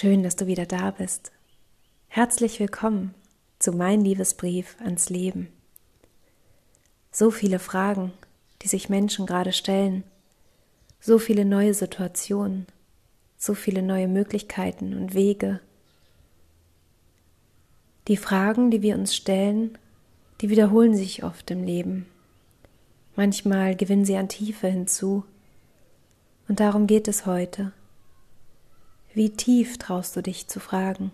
Schön, dass du wieder da bist. Herzlich willkommen zu Mein Liebesbrief ans Leben. So viele Fragen, die sich Menschen gerade stellen, so viele neue Situationen, so viele neue Möglichkeiten und Wege. Die Fragen, die wir uns stellen, die wiederholen sich oft im Leben. Manchmal gewinnen sie an Tiefe hinzu. Und darum geht es heute. Wie tief traust du dich zu fragen?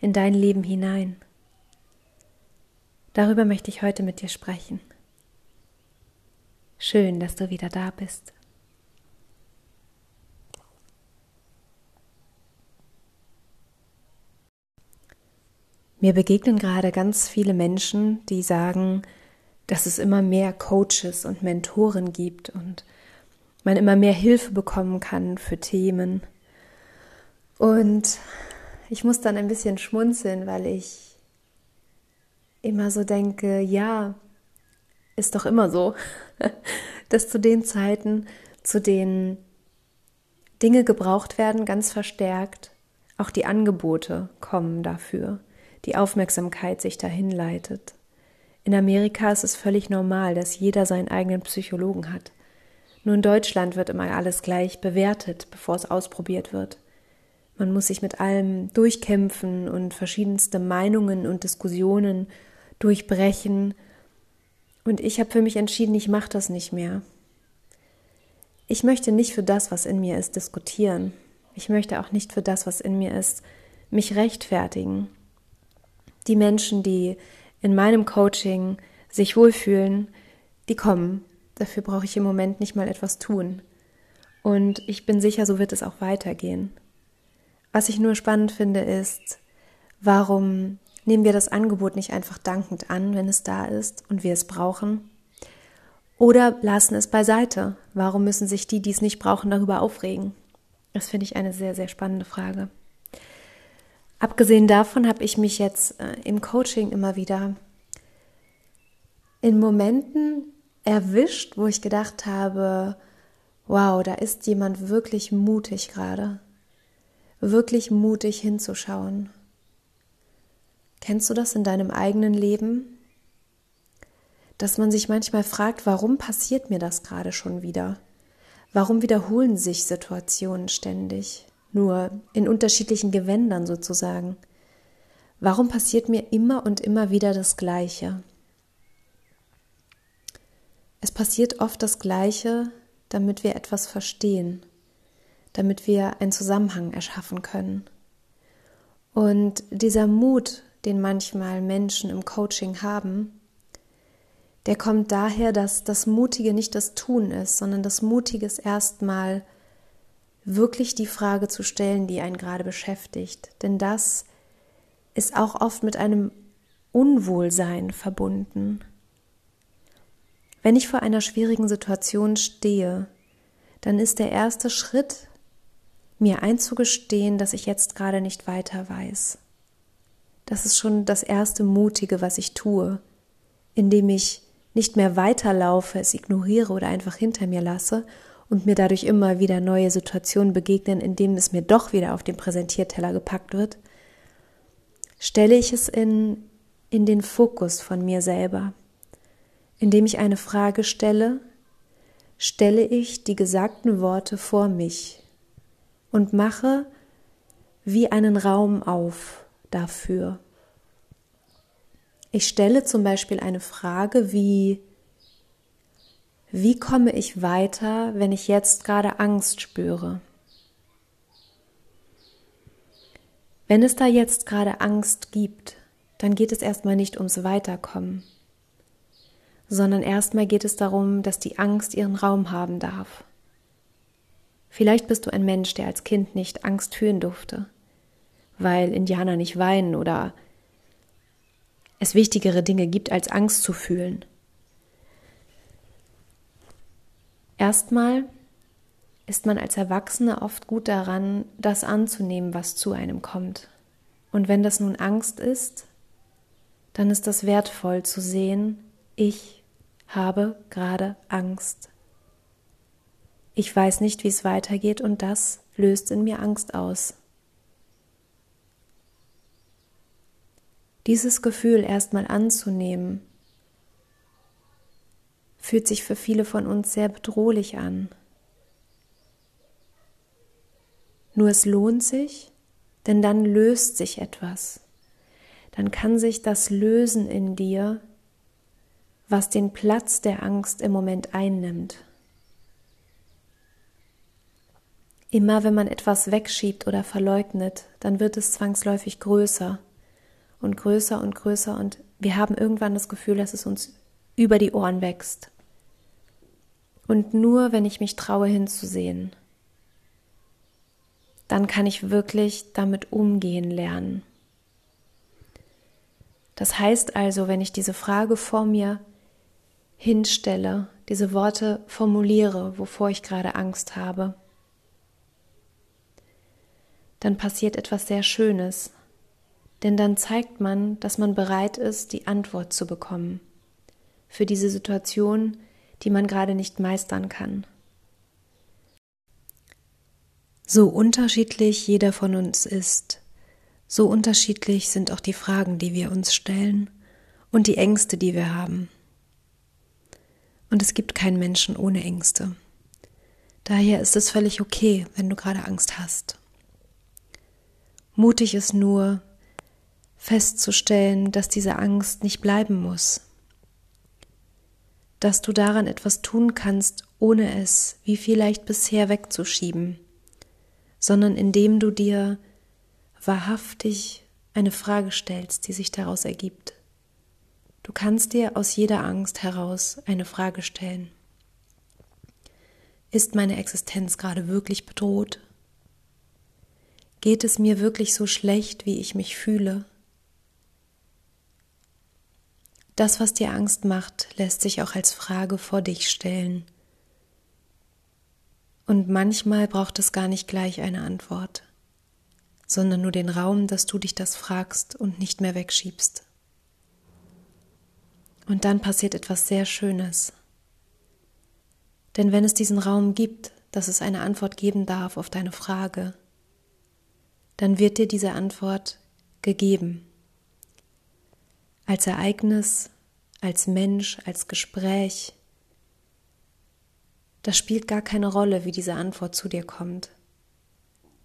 In dein Leben hinein? Darüber möchte ich heute mit dir sprechen. Schön, dass du wieder da bist. Mir begegnen gerade ganz viele Menschen, die sagen, dass es immer mehr Coaches und Mentoren gibt und man immer mehr Hilfe bekommen kann für Themen, und ich muss dann ein bisschen schmunzeln, weil ich immer so denke, ja, ist doch immer so, dass zu den Zeiten, zu denen Dinge gebraucht werden, ganz verstärkt, auch die Angebote kommen dafür, die Aufmerksamkeit sich dahin leitet. In Amerika ist es völlig normal, dass jeder seinen eigenen Psychologen hat. Nur in Deutschland wird immer alles gleich bewertet, bevor es ausprobiert wird. Man muss sich mit allem durchkämpfen und verschiedenste Meinungen und Diskussionen durchbrechen. Und ich habe für mich entschieden, ich mache das nicht mehr. Ich möchte nicht für das, was in mir ist, diskutieren. Ich möchte auch nicht für das, was in mir ist, mich rechtfertigen. Die Menschen, die in meinem Coaching sich wohlfühlen, die kommen. Dafür brauche ich im Moment nicht mal etwas tun. Und ich bin sicher, so wird es auch weitergehen. Was ich nur spannend finde, ist, warum nehmen wir das Angebot nicht einfach dankend an, wenn es da ist und wir es brauchen? Oder lassen es beiseite? Warum müssen sich die, die es nicht brauchen, darüber aufregen? Das finde ich eine sehr, sehr spannende Frage. Abgesehen davon habe ich mich jetzt äh, im Coaching immer wieder in Momenten erwischt, wo ich gedacht habe, wow, da ist jemand wirklich mutig gerade wirklich mutig hinzuschauen. Kennst du das in deinem eigenen Leben? Dass man sich manchmal fragt, warum passiert mir das gerade schon wieder? Warum wiederholen sich Situationen ständig, nur in unterschiedlichen Gewändern sozusagen? Warum passiert mir immer und immer wieder das Gleiche? Es passiert oft das Gleiche, damit wir etwas verstehen damit wir einen Zusammenhang erschaffen können. Und dieser Mut, den manchmal Menschen im Coaching haben, der kommt daher, dass das Mutige nicht das Tun ist, sondern das Mutige ist erstmal wirklich die Frage zu stellen, die einen gerade beschäftigt. Denn das ist auch oft mit einem Unwohlsein verbunden. Wenn ich vor einer schwierigen Situation stehe, dann ist der erste Schritt, mir einzugestehen, dass ich jetzt gerade nicht weiter weiß. Das ist schon das erste Mutige, was ich tue, indem ich nicht mehr weiterlaufe, es ignoriere oder einfach hinter mir lasse und mir dadurch immer wieder neue Situationen begegnen, indem es mir doch wieder auf den Präsentierteller gepackt wird, stelle ich es in, in den Fokus von mir selber. Indem ich eine Frage stelle, stelle ich die gesagten Worte vor mich und mache wie einen Raum auf dafür. Ich stelle zum Beispiel eine Frage wie, wie komme ich weiter, wenn ich jetzt gerade Angst spüre? Wenn es da jetzt gerade Angst gibt, dann geht es erstmal nicht ums Weiterkommen, sondern erstmal geht es darum, dass die Angst ihren Raum haben darf. Vielleicht bist du ein Mensch, der als Kind nicht Angst fühlen durfte, weil Indianer nicht weinen oder es wichtigere Dinge gibt, als Angst zu fühlen. Erstmal ist man als Erwachsener oft gut daran, das anzunehmen, was zu einem kommt. Und wenn das nun Angst ist, dann ist das wertvoll zu sehen, ich habe gerade Angst ich weiß nicht, wie es weitergeht und das löst in mir Angst aus. Dieses Gefühl erstmal anzunehmen, fühlt sich für viele von uns sehr bedrohlich an. Nur es lohnt sich, denn dann löst sich etwas. Dann kann sich das lösen in dir, was den Platz der Angst im Moment einnimmt. Immer wenn man etwas wegschiebt oder verleugnet, dann wird es zwangsläufig größer und größer und größer und wir haben irgendwann das Gefühl, dass es uns über die Ohren wächst. Und nur wenn ich mich traue hinzusehen, dann kann ich wirklich damit umgehen lernen. Das heißt also, wenn ich diese Frage vor mir hinstelle, diese Worte formuliere, wovor ich gerade Angst habe, dann passiert etwas sehr Schönes, denn dann zeigt man, dass man bereit ist, die Antwort zu bekommen für diese Situation, die man gerade nicht meistern kann. So unterschiedlich jeder von uns ist, so unterschiedlich sind auch die Fragen, die wir uns stellen und die Ängste, die wir haben. Und es gibt keinen Menschen ohne Ängste. Daher ist es völlig okay, wenn du gerade Angst hast. Mutig ist nur, festzustellen, dass diese Angst nicht bleiben muss, dass du daran etwas tun kannst, ohne es, wie vielleicht bisher, wegzuschieben, sondern indem du dir wahrhaftig eine Frage stellst, die sich daraus ergibt. Du kannst dir aus jeder Angst heraus eine Frage stellen. Ist meine Existenz gerade wirklich bedroht? Geht es mir wirklich so schlecht, wie ich mich fühle? Das, was dir Angst macht, lässt sich auch als Frage vor dich stellen. Und manchmal braucht es gar nicht gleich eine Antwort, sondern nur den Raum, dass du dich das fragst und nicht mehr wegschiebst. Und dann passiert etwas sehr Schönes. Denn wenn es diesen Raum gibt, dass es eine Antwort geben darf auf deine Frage, dann wird dir diese Antwort gegeben. Als Ereignis, als Mensch, als Gespräch. Das spielt gar keine Rolle, wie diese Antwort zu dir kommt.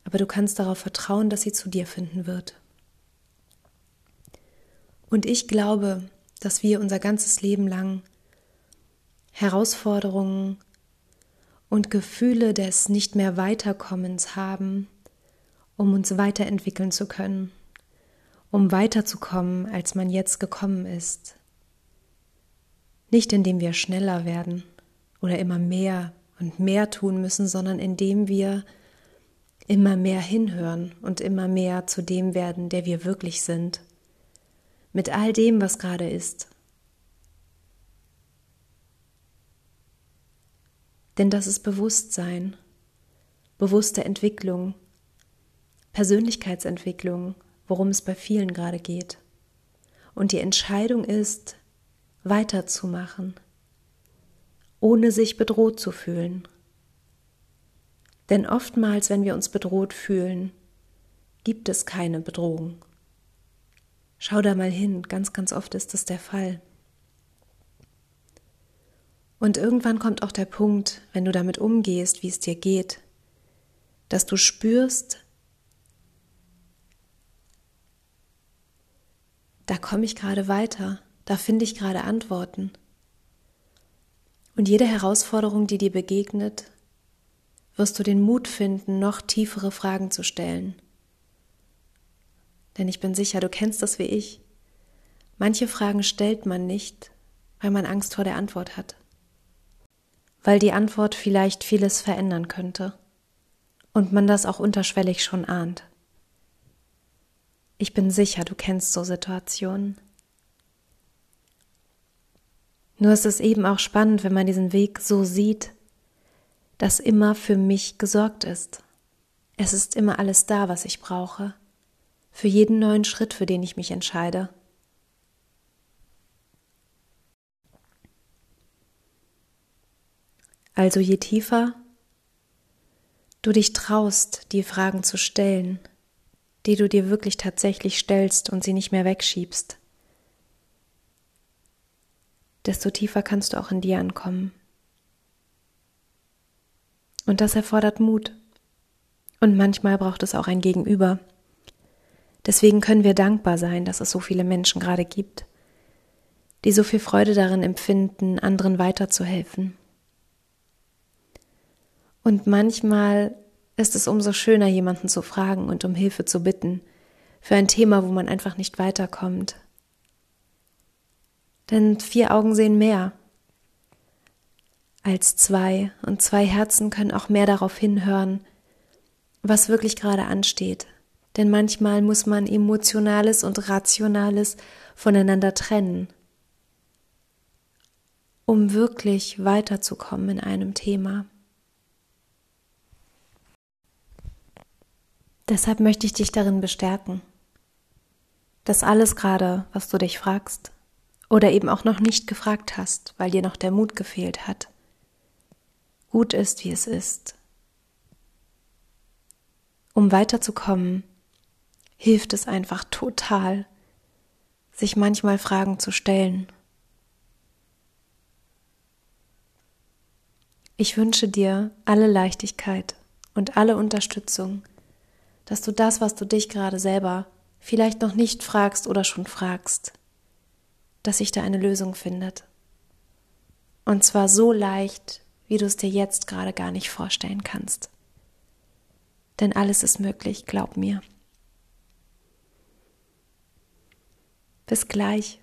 Aber du kannst darauf vertrauen, dass sie zu dir finden wird. Und ich glaube, dass wir unser ganzes Leben lang Herausforderungen und Gefühle des nicht mehr Weiterkommens haben, um uns weiterentwickeln zu können, um weiterzukommen, als man jetzt gekommen ist. Nicht indem wir schneller werden oder immer mehr und mehr tun müssen, sondern indem wir immer mehr hinhören und immer mehr zu dem werden, der wir wirklich sind, mit all dem, was gerade ist. Denn das ist Bewusstsein, bewusste Entwicklung, Persönlichkeitsentwicklung, worum es bei vielen gerade geht. Und die Entscheidung ist, weiterzumachen, ohne sich bedroht zu fühlen. Denn oftmals, wenn wir uns bedroht fühlen, gibt es keine Bedrohung. Schau da mal hin, ganz, ganz oft ist das der Fall. Und irgendwann kommt auch der Punkt, wenn du damit umgehst, wie es dir geht, dass du spürst, da komme ich gerade weiter, da finde ich gerade Antworten. Und jede Herausforderung, die dir begegnet, wirst du den Mut finden, noch tiefere Fragen zu stellen. Denn ich bin sicher, du kennst das wie ich. Manche Fragen stellt man nicht, weil man Angst vor der Antwort hat. Weil die Antwort vielleicht vieles verändern könnte. Und man das auch unterschwellig schon ahnt. Ich bin sicher, du kennst so Situationen. Nur ist es eben auch spannend, wenn man diesen Weg so sieht, dass immer für mich gesorgt ist. Es ist immer alles da, was ich brauche, für jeden neuen Schritt, für den ich mich entscheide. Also je tiefer du dich traust, die Fragen zu stellen, die du dir wirklich tatsächlich stellst und sie nicht mehr wegschiebst, desto tiefer kannst du auch in dir ankommen. Und das erfordert Mut. Und manchmal braucht es auch ein Gegenüber. Deswegen können wir dankbar sein, dass es so viele Menschen gerade gibt, die so viel Freude darin empfinden, anderen weiterzuhelfen. Und manchmal ist es umso schöner, jemanden zu fragen und um Hilfe zu bitten für ein Thema, wo man einfach nicht weiterkommt. Denn vier Augen sehen mehr als zwei und zwei Herzen können auch mehr darauf hinhören, was wirklich gerade ansteht. Denn manchmal muss man Emotionales und Rationales voneinander trennen, um wirklich weiterzukommen in einem Thema. Deshalb möchte ich dich darin bestärken, dass alles gerade, was du dich fragst oder eben auch noch nicht gefragt hast, weil dir noch der Mut gefehlt hat, gut ist, wie es ist. Um weiterzukommen, hilft es einfach total, sich manchmal Fragen zu stellen. Ich wünsche dir alle Leichtigkeit und alle Unterstützung, dass du das, was du dich gerade selber vielleicht noch nicht fragst oder schon fragst, dass sich da eine Lösung findet. Und zwar so leicht, wie du es dir jetzt gerade gar nicht vorstellen kannst. Denn alles ist möglich, glaub mir. Bis gleich.